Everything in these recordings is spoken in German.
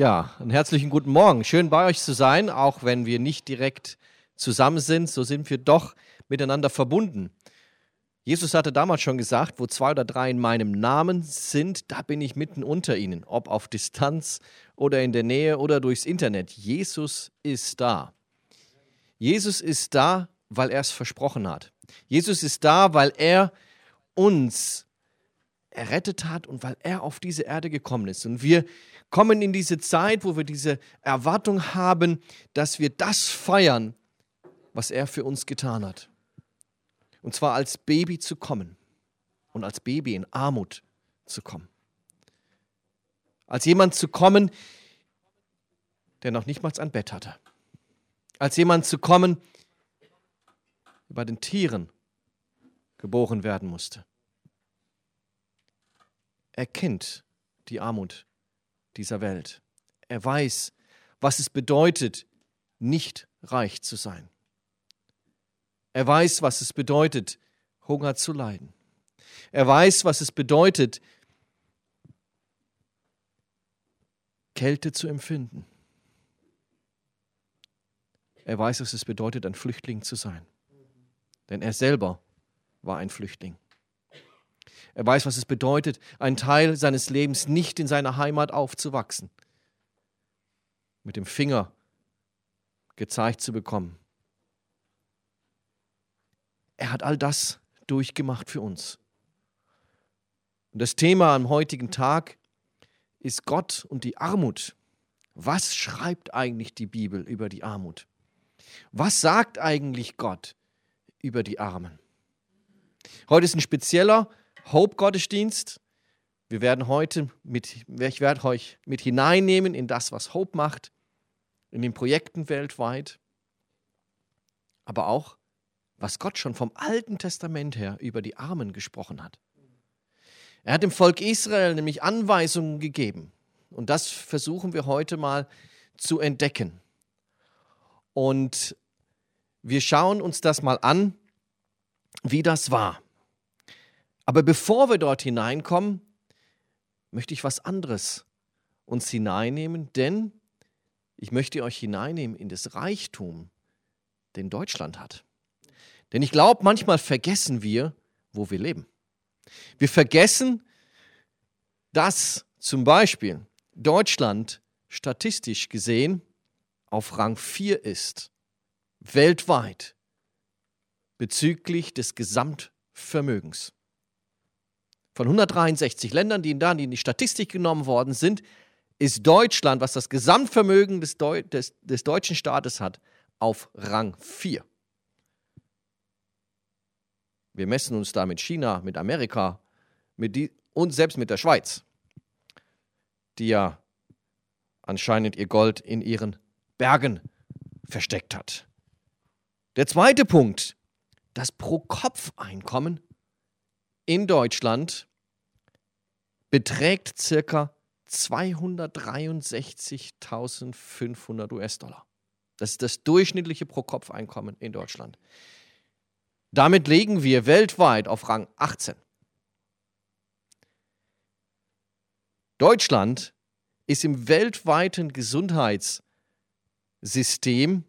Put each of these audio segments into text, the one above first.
Ja, einen herzlichen guten Morgen. Schön bei euch zu sein, auch wenn wir nicht direkt zusammen sind, so sind wir doch miteinander verbunden. Jesus hatte damals schon gesagt, wo zwei oder drei in meinem Namen sind, da bin ich mitten unter ihnen, ob auf Distanz oder in der Nähe oder durchs Internet. Jesus ist da. Jesus ist da, weil er es versprochen hat. Jesus ist da, weil er uns errettet hat und weil er auf diese Erde gekommen ist. Und wir kommen in diese Zeit, wo wir diese Erwartung haben, dass wir das feiern, was er für uns getan hat. Und zwar als Baby zu kommen und als Baby in Armut zu kommen. Als jemand zu kommen, der noch nicht mal ein Bett hatte. Als jemand zu kommen, der bei den Tieren geboren werden musste. Er kennt die Armut dieser Welt. Er weiß, was es bedeutet, nicht reich zu sein. Er weiß, was es bedeutet, Hunger zu leiden. Er weiß, was es bedeutet, Kälte zu empfinden. Er weiß, was es bedeutet, ein Flüchtling zu sein. Denn er selber war ein Flüchtling. Er weiß, was es bedeutet, einen Teil seines Lebens nicht in seiner Heimat aufzuwachsen. Mit dem Finger gezeigt zu bekommen. Er hat all das durchgemacht für uns. Und das Thema am heutigen Tag ist Gott und die Armut. Was schreibt eigentlich die Bibel über die Armut? Was sagt eigentlich Gott über die Armen? Heute ist ein spezieller Hope-Gottesdienst. Wir werden heute mit, ich werde euch mit hineinnehmen in das, was Hope macht, in den Projekten weltweit, aber auch, was Gott schon vom Alten Testament her über die Armen gesprochen hat. Er hat dem Volk Israel nämlich Anweisungen gegeben. Und das versuchen wir heute mal zu entdecken. Und wir schauen uns das mal an, wie das war. Aber bevor wir dort hineinkommen, möchte ich was anderes uns hineinnehmen, denn ich möchte euch hineinnehmen in das Reichtum, den Deutschland hat. Denn ich glaube, manchmal vergessen wir, wo wir leben. Wir vergessen, dass zum Beispiel Deutschland statistisch gesehen auf Rang 4 ist, weltweit, bezüglich des Gesamtvermögens von 163 Ländern, die da in die Statistik genommen worden sind, ist Deutschland, was das Gesamtvermögen des, Deu des, des deutschen Staates hat, auf Rang 4. Wir messen uns da mit China, mit Amerika mit die, und selbst mit der Schweiz, die ja anscheinend ihr Gold in ihren Bergen versteckt hat. Der zweite Punkt, das Pro-Kopf-Einkommen in Deutschland beträgt circa 263.500 US-Dollar. Das ist das durchschnittliche Pro-Kopf-Einkommen in Deutschland. Damit liegen wir weltweit auf Rang 18. Deutschland ist im weltweiten Gesundheitssystem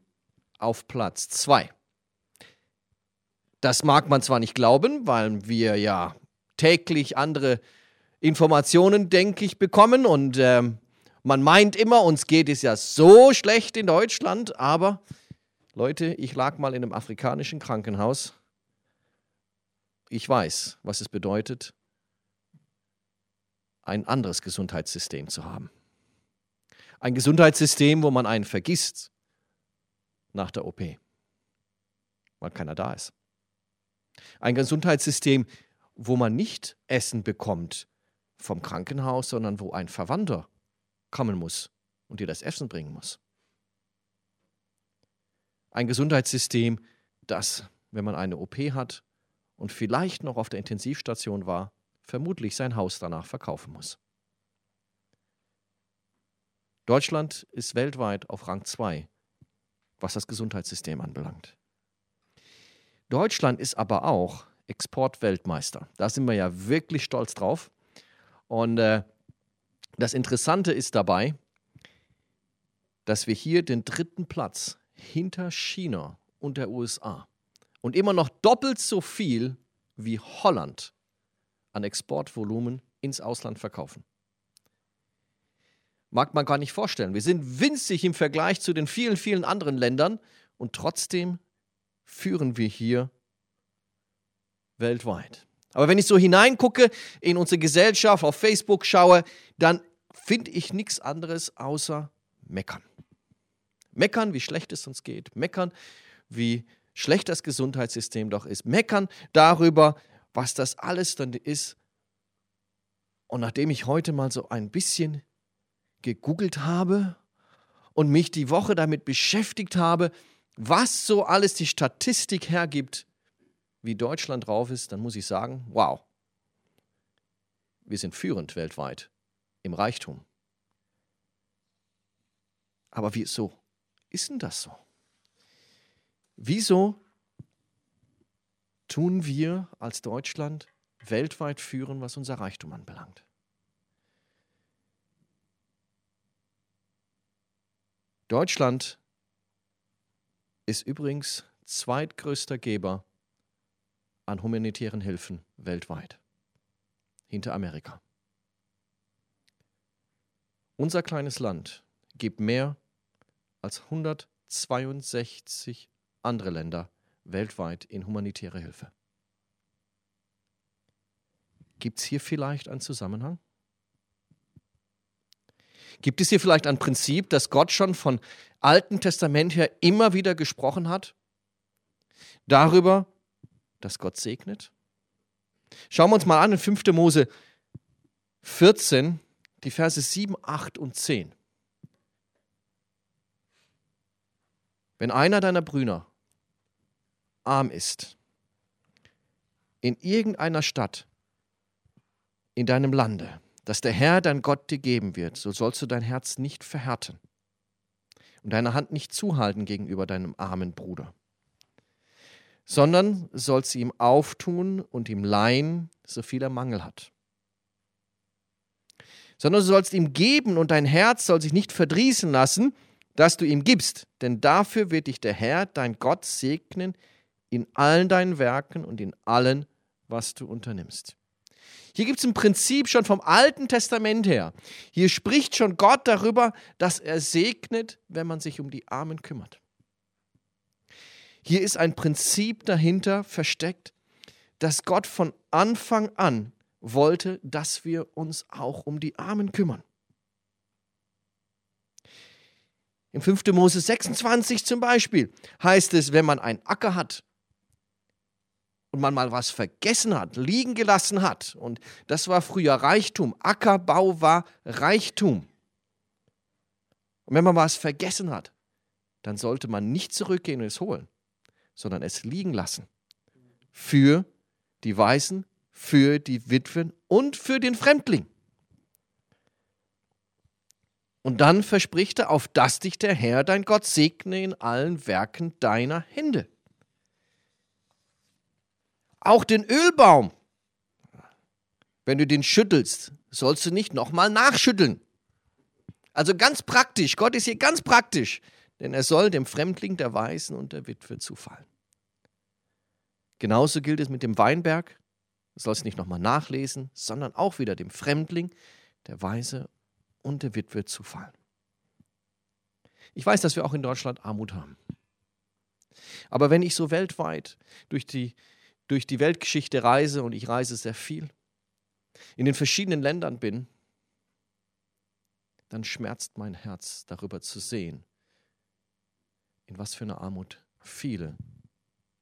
auf Platz 2. Das mag man zwar nicht glauben, weil wir ja täglich andere Informationen, denke ich, bekommen und äh, man meint immer, uns geht es ja so schlecht in Deutschland, aber Leute, ich lag mal in einem afrikanischen Krankenhaus. Ich weiß, was es bedeutet, ein anderes Gesundheitssystem zu haben. Ein Gesundheitssystem, wo man einen vergisst nach der OP, weil keiner da ist. Ein Gesundheitssystem, wo man nicht Essen bekommt vom Krankenhaus, sondern wo ein Verwandter kommen muss und dir das Essen bringen muss. Ein Gesundheitssystem, das, wenn man eine OP hat und vielleicht noch auf der Intensivstation war, vermutlich sein Haus danach verkaufen muss. Deutschland ist weltweit auf Rang 2, was das Gesundheitssystem anbelangt. Deutschland ist aber auch Exportweltmeister. Da sind wir ja wirklich stolz drauf. Und äh, das Interessante ist dabei, dass wir hier den dritten Platz hinter China und der USA und immer noch doppelt so viel wie Holland an Exportvolumen ins Ausland verkaufen. Mag man gar nicht vorstellen. Wir sind winzig im Vergleich zu den vielen, vielen anderen Ländern und trotzdem führen wir hier weltweit. Aber wenn ich so hineingucke in unsere Gesellschaft, auf Facebook schaue, dann finde ich nichts anderes außer meckern. Meckern, wie schlecht es uns geht. Meckern, wie schlecht das Gesundheitssystem doch ist. Meckern darüber, was das alles dann ist. Und nachdem ich heute mal so ein bisschen gegoogelt habe und mich die Woche damit beschäftigt habe, was so alles die Statistik hergibt, wie Deutschland drauf ist, dann muss ich sagen, wow, wir sind führend weltweit im Reichtum. Aber wieso ist denn das so? Wieso tun wir als Deutschland weltweit führen, was unser Reichtum anbelangt? Deutschland ist übrigens zweitgrößter Geber an humanitären Hilfen weltweit, hinter Amerika. Unser kleines Land gibt mehr als 162 andere Länder weltweit in humanitäre Hilfe. Gibt es hier vielleicht einen Zusammenhang? Gibt es hier vielleicht ein Prinzip, das Gott schon von Alten Testament her immer wieder gesprochen hat? Darüber, dass Gott segnet? Schauen wir uns mal an in 5. Mose 14, die Verse 7, 8 und 10. Wenn einer deiner Brüder arm ist, in irgendeiner Stadt in deinem Lande, das der Herr dein Gott dir geben wird, so sollst du dein Herz nicht verhärten und deine Hand nicht zuhalten gegenüber deinem armen Bruder, sondern sollst du ihm auftun und ihm leihen, so viel er Mangel hat. Sondern du sollst ihm geben und dein Herz soll sich nicht verdrießen lassen, dass du ihm gibst, denn dafür wird dich der Herr, dein Gott, segnen in allen deinen Werken und in allem, was du unternimmst. Hier gibt es ein Prinzip schon vom Alten Testament her. Hier spricht schon Gott darüber, dass er segnet, wenn man sich um die Armen kümmert. Hier ist ein Prinzip dahinter versteckt, dass Gott von Anfang an wollte, dass wir uns auch um die Armen kümmern. Im 5. Mose 26 zum Beispiel heißt es, wenn man einen Acker hat und man mal was vergessen hat, liegen gelassen hat. Und das war früher Reichtum. Ackerbau war Reichtum. Und wenn man was vergessen hat, dann sollte man nicht zurückgehen und es holen, sondern es liegen lassen. Für die Weißen, für die Witwen und für den Fremdling. Und dann verspricht er, auf dass dich der Herr, dein Gott, segne in allen Werken deiner Hände. Auch den Ölbaum, wenn du den schüttelst, sollst du nicht nochmal nachschütteln. Also ganz praktisch, Gott ist hier ganz praktisch, denn er soll dem Fremdling, der Weisen und der Witwe zufallen. Genauso gilt es mit dem Weinberg. Du sollst nicht nochmal nachlesen, sondern auch wieder dem Fremdling, der Weise und der Witwe zufallen. Ich weiß, dass wir auch in Deutschland Armut haben. Aber wenn ich so weltweit durch die durch die Weltgeschichte reise, und ich reise sehr viel, in den verschiedenen Ländern bin, dann schmerzt mein Herz darüber zu sehen, in was für eine Armut viele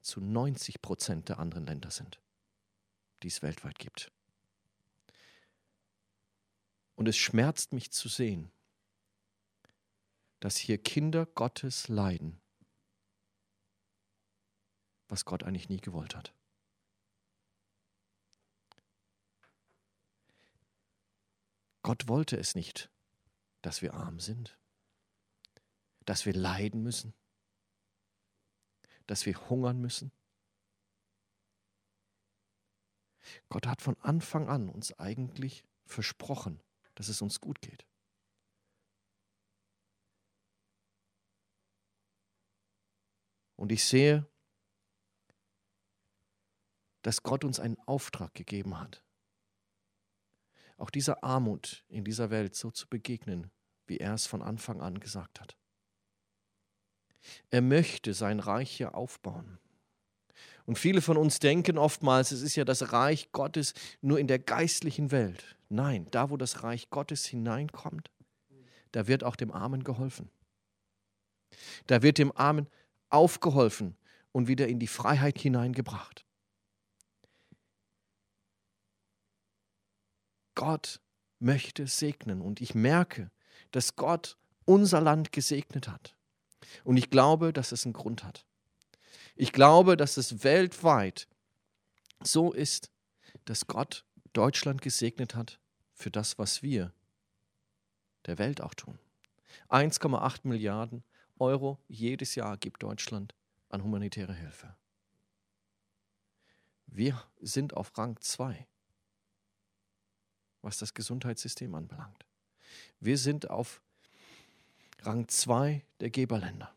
zu 90 Prozent der anderen Länder sind, die es weltweit gibt. Und es schmerzt mich zu sehen, dass hier Kinder Gottes leiden, was Gott eigentlich nie gewollt hat. Gott wollte es nicht, dass wir arm sind, dass wir leiden müssen, dass wir hungern müssen? Gott hat von Anfang an uns eigentlich versprochen, dass es uns gut geht. Und ich sehe, dass Gott uns einen Auftrag gegeben hat, auch dieser Armut in dieser Welt so zu begegnen, wie er es von Anfang an gesagt hat. Er möchte sein Reich hier aufbauen. Und viele von uns denken oftmals, es ist ja das Reich Gottes nur in der geistlichen Welt. Nein, da wo das Reich Gottes hineinkommt, da wird auch dem Armen geholfen. Da wird dem Armen aufgeholfen und wieder in die Freiheit hineingebracht. Gott möchte segnen und ich merke, dass Gott unser Land gesegnet hat. Und ich glaube, dass es einen Grund hat. Ich glaube, dass es weltweit so ist, dass Gott Deutschland gesegnet hat für das, was wir der Welt auch tun. 1,8 Milliarden Euro jedes Jahr gibt Deutschland an humanitäre Hilfe. Wir sind auf Rang 2, was das Gesundheitssystem anbelangt. Wir sind auf Rang 2 der Geberländer.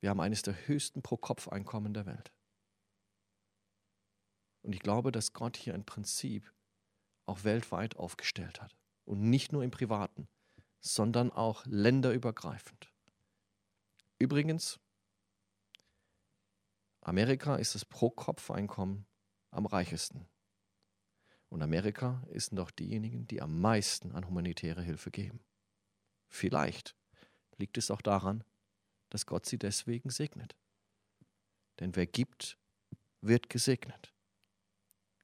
Wir haben eines der höchsten Pro-Kopf-Einkommen der Welt. Und ich glaube, dass Gott hier ein Prinzip auch weltweit aufgestellt hat. Und nicht nur im Privaten, sondern auch länderübergreifend. Übrigens, Amerika ist das Pro-Kopf-Einkommen am reichesten. Und Amerika ist doch diejenigen, die am meisten an humanitäre Hilfe geben. Vielleicht liegt es auch daran, dass Gott sie deswegen segnet. Denn wer gibt, wird gesegnet.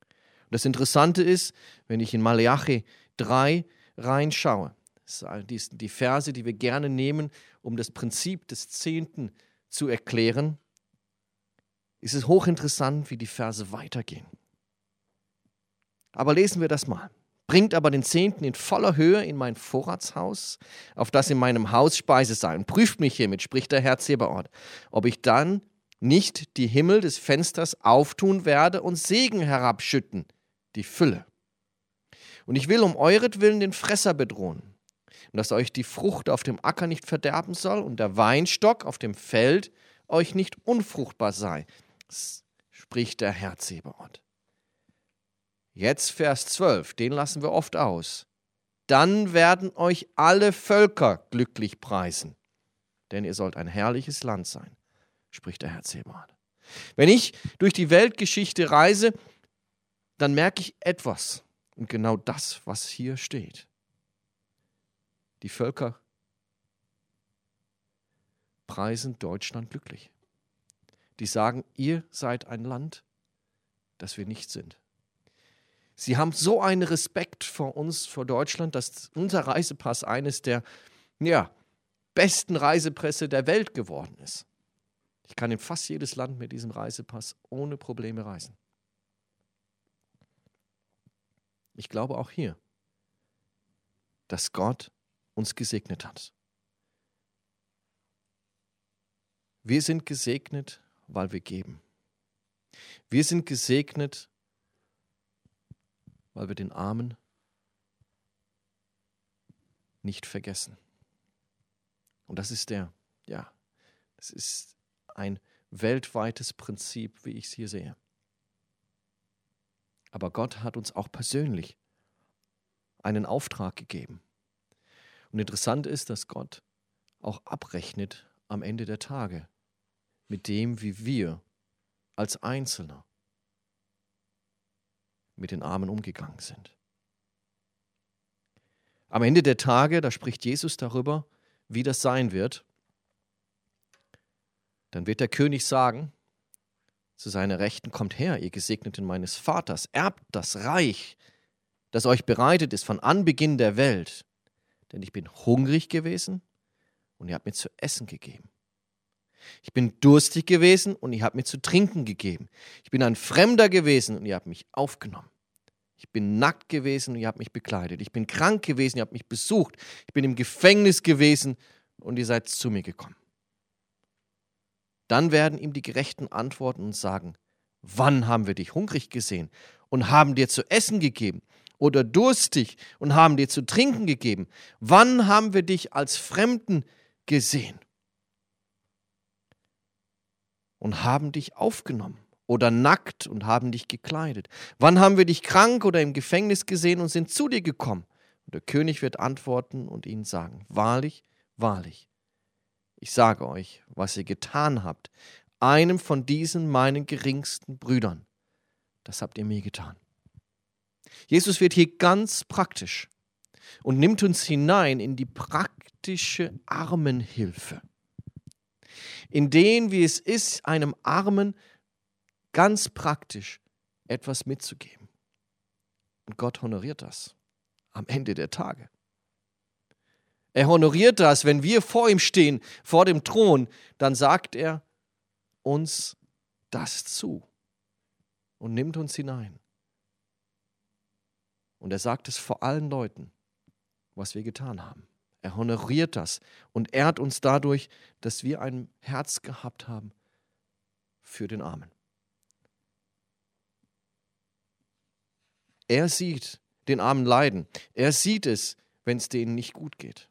Und das Interessante ist, wenn ich in Malachi 3 reinschaue, die Verse, die wir gerne nehmen, um das Prinzip des Zehnten zu erklären, ist es hochinteressant, wie die Verse weitergehen. Aber lesen wir das mal. Bringt aber den Zehnten in voller Höhe in mein Vorratshaus, auf das in meinem Haus Speise sei, und prüft mich hiermit, spricht der Herr Zebaoth, ob ich dann nicht die Himmel des Fensters auftun werde und Segen herabschütten, die Fülle. Und ich will um euretwillen den Fresser bedrohen, und dass euch die Frucht auf dem Acker nicht verderben soll und der Weinstock auf dem Feld euch nicht unfruchtbar sei, spricht der Herr Zebaoth. Jetzt Vers 12, den lassen wir oft aus. Dann werden euch alle Völker glücklich preisen, denn ihr sollt ein herrliches Land sein, spricht der Herr Zebaoth. Wenn ich durch die Weltgeschichte reise, dann merke ich etwas und genau das, was hier steht. Die Völker preisen Deutschland glücklich. Die sagen, ihr seid ein Land, das wir nicht sind. Sie haben so einen Respekt vor uns, vor Deutschland, dass unser Reisepass eines der ja, besten Reisepresse der Welt geworden ist. Ich kann in fast jedes Land mit diesem Reisepass ohne Probleme reisen. Ich glaube auch hier, dass Gott uns gesegnet hat. Wir sind gesegnet, weil wir geben. Wir sind gesegnet, weil wir den Armen nicht vergessen. Und das ist der, ja, das ist ein weltweites Prinzip, wie ich es hier sehe. Aber Gott hat uns auch persönlich einen Auftrag gegeben. Und interessant ist, dass Gott auch abrechnet am Ende der Tage mit dem, wie wir als Einzelner mit den Armen umgegangen sind. Am Ende der Tage, da spricht Jesus darüber, wie das sein wird. Dann wird der König sagen, zu seiner Rechten kommt her, ihr Gesegneten meines Vaters, erbt das Reich, das euch bereitet ist von Anbeginn der Welt. Denn ich bin hungrig gewesen und ihr habt mir zu essen gegeben. Ich bin durstig gewesen und ihr habt mir zu trinken gegeben. Ich bin ein Fremder gewesen und ihr habt mich aufgenommen. Ich bin nackt gewesen und ihr habt mich bekleidet. Ich bin krank gewesen, ihr habt mich besucht. Ich bin im Gefängnis gewesen und ihr seid zu mir gekommen. Dann werden ihm die Gerechten antworten und sagen, wann haben wir dich hungrig gesehen und haben dir zu essen gegeben oder durstig und haben dir zu trinken gegeben? Wann haben wir dich als Fremden gesehen und haben dich aufgenommen oder nackt und haben dich gekleidet? Wann haben wir dich krank oder im Gefängnis gesehen und sind zu dir gekommen? Und der König wird antworten und ihnen sagen, wahrlich, wahrlich, ich sage euch, was ihr getan habt, einem von diesen meinen geringsten Brüdern, das habt ihr mir getan. Jesus wird hier ganz praktisch und nimmt uns hinein in die praktische Armenhilfe, in denen, wie es ist, einem Armen ganz praktisch etwas mitzugeben. Und Gott honoriert das am Ende der Tage. Er honoriert das, wenn wir vor ihm stehen, vor dem Thron, dann sagt er uns das zu und nimmt uns hinein. Und er sagt es vor allen Leuten, was wir getan haben. Er honoriert das und ehrt uns dadurch, dass wir ein Herz gehabt haben für den Armen. Er sieht den Armen leiden. Er sieht es, wenn es denen nicht gut geht.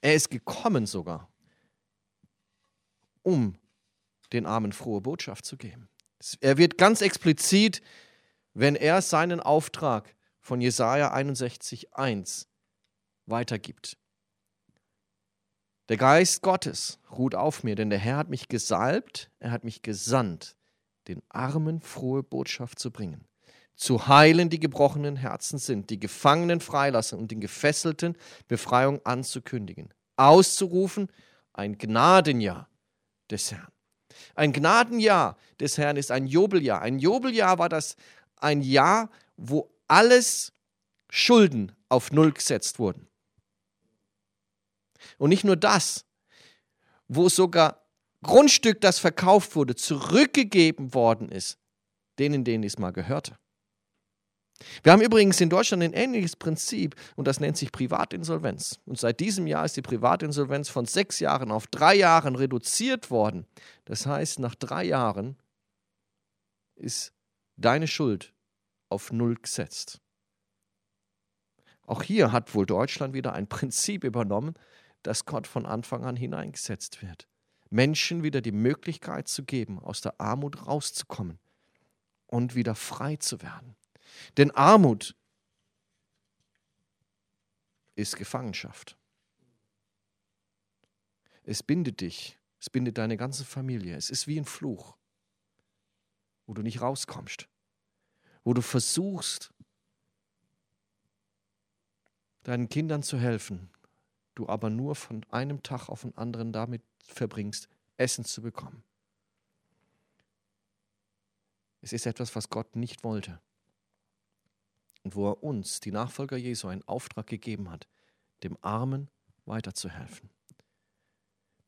Er ist gekommen sogar, um den Armen frohe Botschaft zu geben. Er wird ganz explizit, wenn er seinen Auftrag von Jesaja 61,1 weitergibt. Der Geist Gottes ruht auf mir, denn der Herr hat mich gesalbt, er hat mich gesandt, den Armen frohe Botschaft zu bringen zu heilen, die gebrochenen Herzen sind, die Gefangenen freilassen und den Gefesselten Befreiung anzukündigen, auszurufen ein Gnadenjahr des Herrn. Ein Gnadenjahr des Herrn ist ein Jubeljahr. Ein Jubeljahr war das ein Jahr, wo alles Schulden auf Null gesetzt wurden. Und nicht nur das, wo sogar Grundstück, das verkauft wurde, zurückgegeben worden ist, denen, denen es mal gehörte. Wir haben übrigens in Deutschland ein ähnliches Prinzip und das nennt sich Privatinsolvenz. Und seit diesem Jahr ist die Privatinsolvenz von sechs Jahren auf drei Jahren reduziert worden. Das heißt, nach drei Jahren ist deine Schuld auf Null gesetzt. Auch hier hat wohl Deutschland wieder ein Prinzip übernommen, das Gott von Anfang an hineingesetzt wird. Menschen wieder die Möglichkeit zu geben, aus der Armut rauszukommen und wieder frei zu werden. Denn Armut ist Gefangenschaft. Es bindet dich, es bindet deine ganze Familie. Es ist wie ein Fluch, wo du nicht rauskommst, wo du versuchst, deinen Kindern zu helfen, du aber nur von einem Tag auf den anderen damit verbringst, Essen zu bekommen. Es ist etwas, was Gott nicht wollte und wo er uns, die Nachfolger Jesu, einen Auftrag gegeben hat, dem Armen weiterzuhelfen.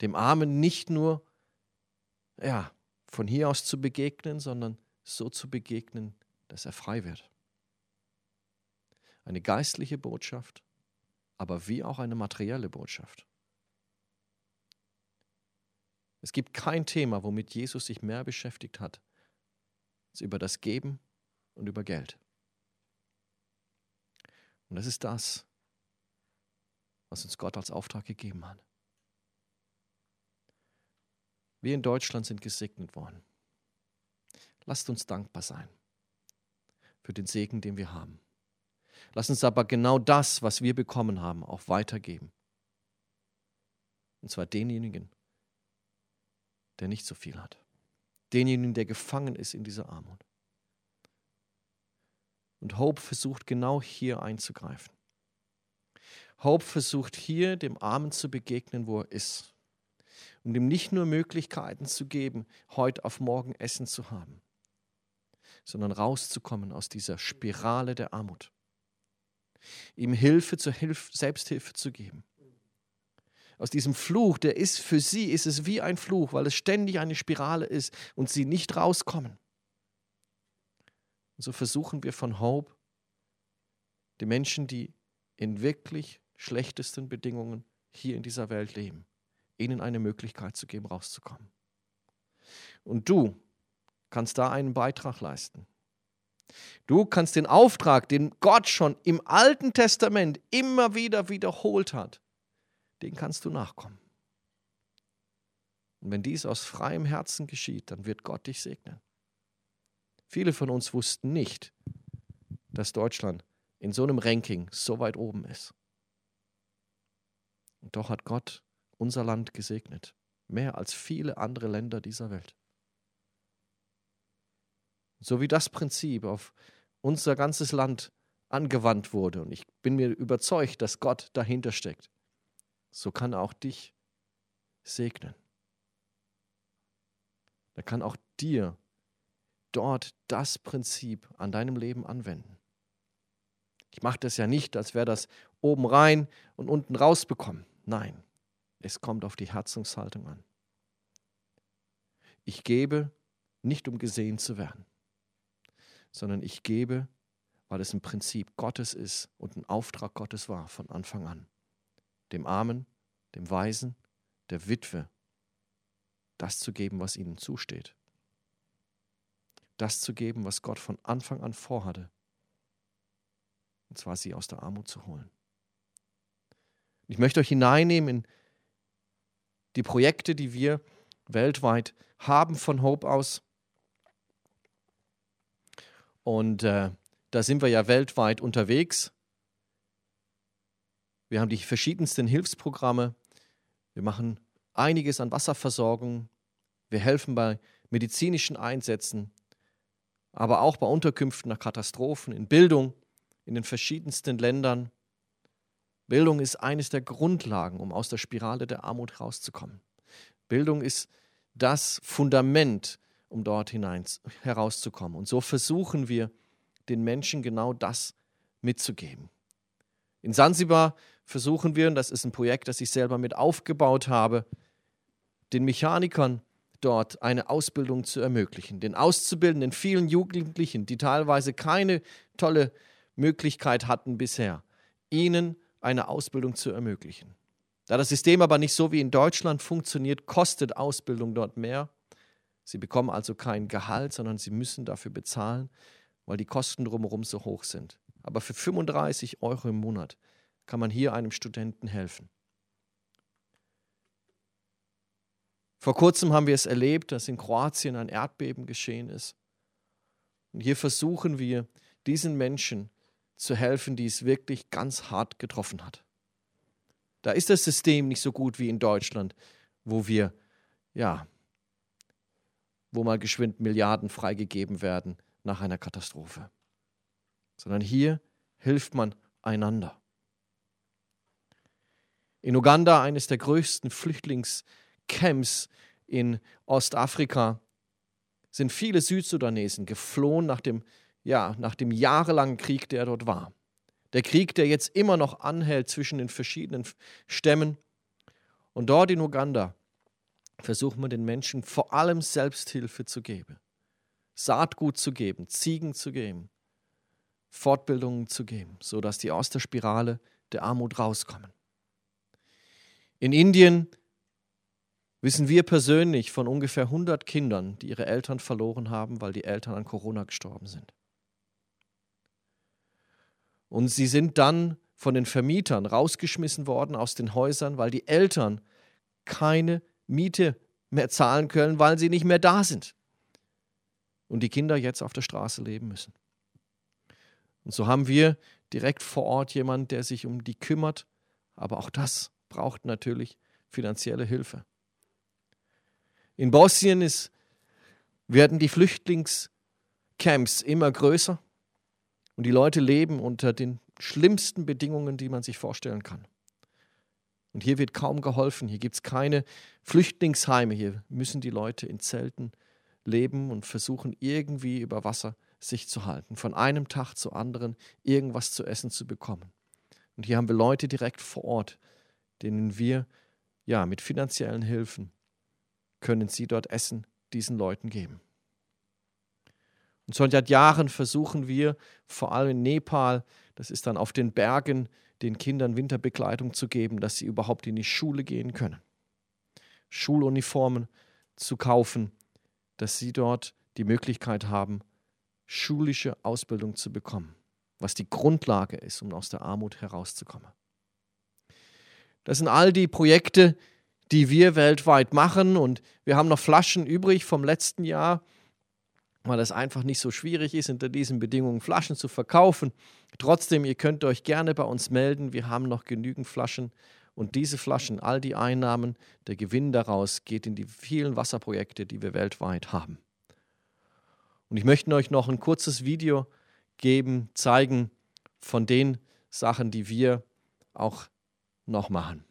Dem Armen nicht nur ja, von hier aus zu begegnen, sondern so zu begegnen, dass er frei wird. Eine geistliche Botschaft, aber wie auch eine materielle Botschaft. Es gibt kein Thema, womit Jesus sich mehr beschäftigt hat, als über das Geben und über Geld. Und das ist das, was uns Gott als Auftrag gegeben hat. Wir in Deutschland sind gesegnet worden. Lasst uns dankbar sein für den Segen, den wir haben. Lasst uns aber genau das, was wir bekommen haben, auch weitergeben. Und zwar denjenigen, der nicht so viel hat. Denjenigen, der gefangen ist in dieser Armut. Und Hope versucht genau hier einzugreifen. Hope versucht hier dem Armen zu begegnen, wo er ist. Um ihm nicht nur Möglichkeiten zu geben, heute auf morgen Essen zu haben, sondern rauszukommen aus dieser Spirale der Armut. Ihm Hilfe zur Hilf Selbsthilfe zu geben. Aus diesem Fluch, der ist für sie, ist es wie ein Fluch, weil es ständig eine Spirale ist und sie nicht rauskommen. Und so versuchen wir von Hope, die Menschen, die in wirklich schlechtesten Bedingungen hier in dieser Welt leben, ihnen eine Möglichkeit zu geben, rauszukommen. Und du kannst da einen Beitrag leisten. Du kannst den Auftrag, den Gott schon im Alten Testament immer wieder wiederholt hat, den kannst du nachkommen. Und wenn dies aus freiem Herzen geschieht, dann wird Gott dich segnen. Viele von uns wussten nicht, dass Deutschland in so einem Ranking so weit oben ist. Und doch hat Gott unser Land gesegnet, mehr als viele andere Länder dieser Welt. So wie das Prinzip auf unser ganzes Land angewandt wurde, und ich bin mir überzeugt, dass Gott dahinter steckt, so kann er auch dich segnen. Er kann auch dir dort das Prinzip an deinem Leben anwenden. Ich mache das ja nicht, als wäre das oben rein und unten rausbekommen. Nein, es kommt auf die Herzungshaltung an. Ich gebe nicht, um gesehen zu werden, sondern ich gebe, weil es ein Prinzip Gottes ist und ein Auftrag Gottes war von Anfang an. Dem Armen, dem Weisen, der Witwe das zu geben, was ihnen zusteht. Das zu geben, was Gott von Anfang an vorhatte. Und zwar sie aus der Armut zu holen. Ich möchte euch hineinnehmen in die Projekte, die wir weltweit haben von Hope aus. Und äh, da sind wir ja weltweit unterwegs. Wir haben die verschiedensten Hilfsprogramme. Wir machen einiges an Wasserversorgung. Wir helfen bei medizinischen Einsätzen, aber auch bei Unterkünften nach Katastrophen, in Bildung in den verschiedensten Ländern. Bildung ist eines der Grundlagen, um aus der Spirale der Armut rauszukommen. Bildung ist das Fundament, um dort hinein herauszukommen. Und so versuchen wir, den Menschen genau das mitzugeben. In Sansibar versuchen wir, und das ist ein Projekt, das ich selber mit aufgebaut habe, den Mechanikern dort eine Ausbildung zu ermöglichen. Den Auszubildenden, vielen Jugendlichen, die teilweise keine tolle Möglichkeit hatten bisher, ihnen eine Ausbildung zu ermöglichen. Da das System aber nicht so wie in Deutschland funktioniert, kostet Ausbildung dort mehr. Sie bekommen also kein Gehalt, sondern sie müssen dafür bezahlen, weil die Kosten drumherum so hoch sind. Aber für 35 Euro im Monat kann man hier einem Studenten helfen. Vor kurzem haben wir es erlebt, dass in Kroatien ein Erdbeben geschehen ist. Und hier versuchen wir, diesen Menschen zu helfen, die es wirklich ganz hart getroffen hat. Da ist das System nicht so gut wie in Deutschland, wo wir, ja, wo mal geschwind Milliarden freigegeben werden nach einer Katastrophe. Sondern hier hilft man einander. In Uganda, eines der größten Flüchtlings- Camps in Ostafrika sind viele Südsudanesen geflohen nach dem, ja, nach dem jahrelangen Krieg, der dort war. Der Krieg, der jetzt immer noch anhält zwischen den verschiedenen Stämmen. Und dort in Uganda versucht man den Menschen vor allem Selbsthilfe zu geben, Saatgut zu geben, Ziegen zu geben, Fortbildungen zu geben, sodass die aus der Spirale der Armut rauskommen. In Indien wissen wir persönlich von ungefähr 100 Kindern, die ihre Eltern verloren haben, weil die Eltern an Corona gestorben sind. Und sie sind dann von den Vermietern rausgeschmissen worden aus den Häusern, weil die Eltern keine Miete mehr zahlen können, weil sie nicht mehr da sind. Und die Kinder jetzt auf der Straße leben müssen. Und so haben wir direkt vor Ort jemanden, der sich um die kümmert. Aber auch das braucht natürlich finanzielle Hilfe. In Bosnien ist, werden die Flüchtlingscamps immer größer und die Leute leben unter den schlimmsten Bedingungen, die man sich vorstellen kann. Und hier wird kaum geholfen. Hier gibt es keine Flüchtlingsheime. Hier müssen die Leute in Zelten leben und versuchen irgendwie über Wasser sich zu halten. Von einem Tag zu anderen irgendwas zu essen zu bekommen. Und hier haben wir Leute direkt vor Ort, denen wir ja mit finanziellen Hilfen können sie dort Essen diesen Leuten geben. Und schon seit Jahren versuchen wir, vor allem in Nepal, das ist dann auf den Bergen, den Kindern Winterbekleidung zu geben, dass sie überhaupt in die Schule gehen können. Schuluniformen zu kaufen, dass sie dort die Möglichkeit haben, schulische Ausbildung zu bekommen, was die Grundlage ist, um aus der Armut herauszukommen. Das sind all die Projekte, die wir weltweit machen. Und wir haben noch Flaschen übrig vom letzten Jahr, weil es einfach nicht so schwierig ist, unter diesen Bedingungen Flaschen zu verkaufen. Trotzdem, ihr könnt euch gerne bei uns melden. Wir haben noch genügend Flaschen. Und diese Flaschen, all die Einnahmen, der Gewinn daraus geht in die vielen Wasserprojekte, die wir weltweit haben. Und ich möchte euch noch ein kurzes Video geben, zeigen von den Sachen, die wir auch noch machen.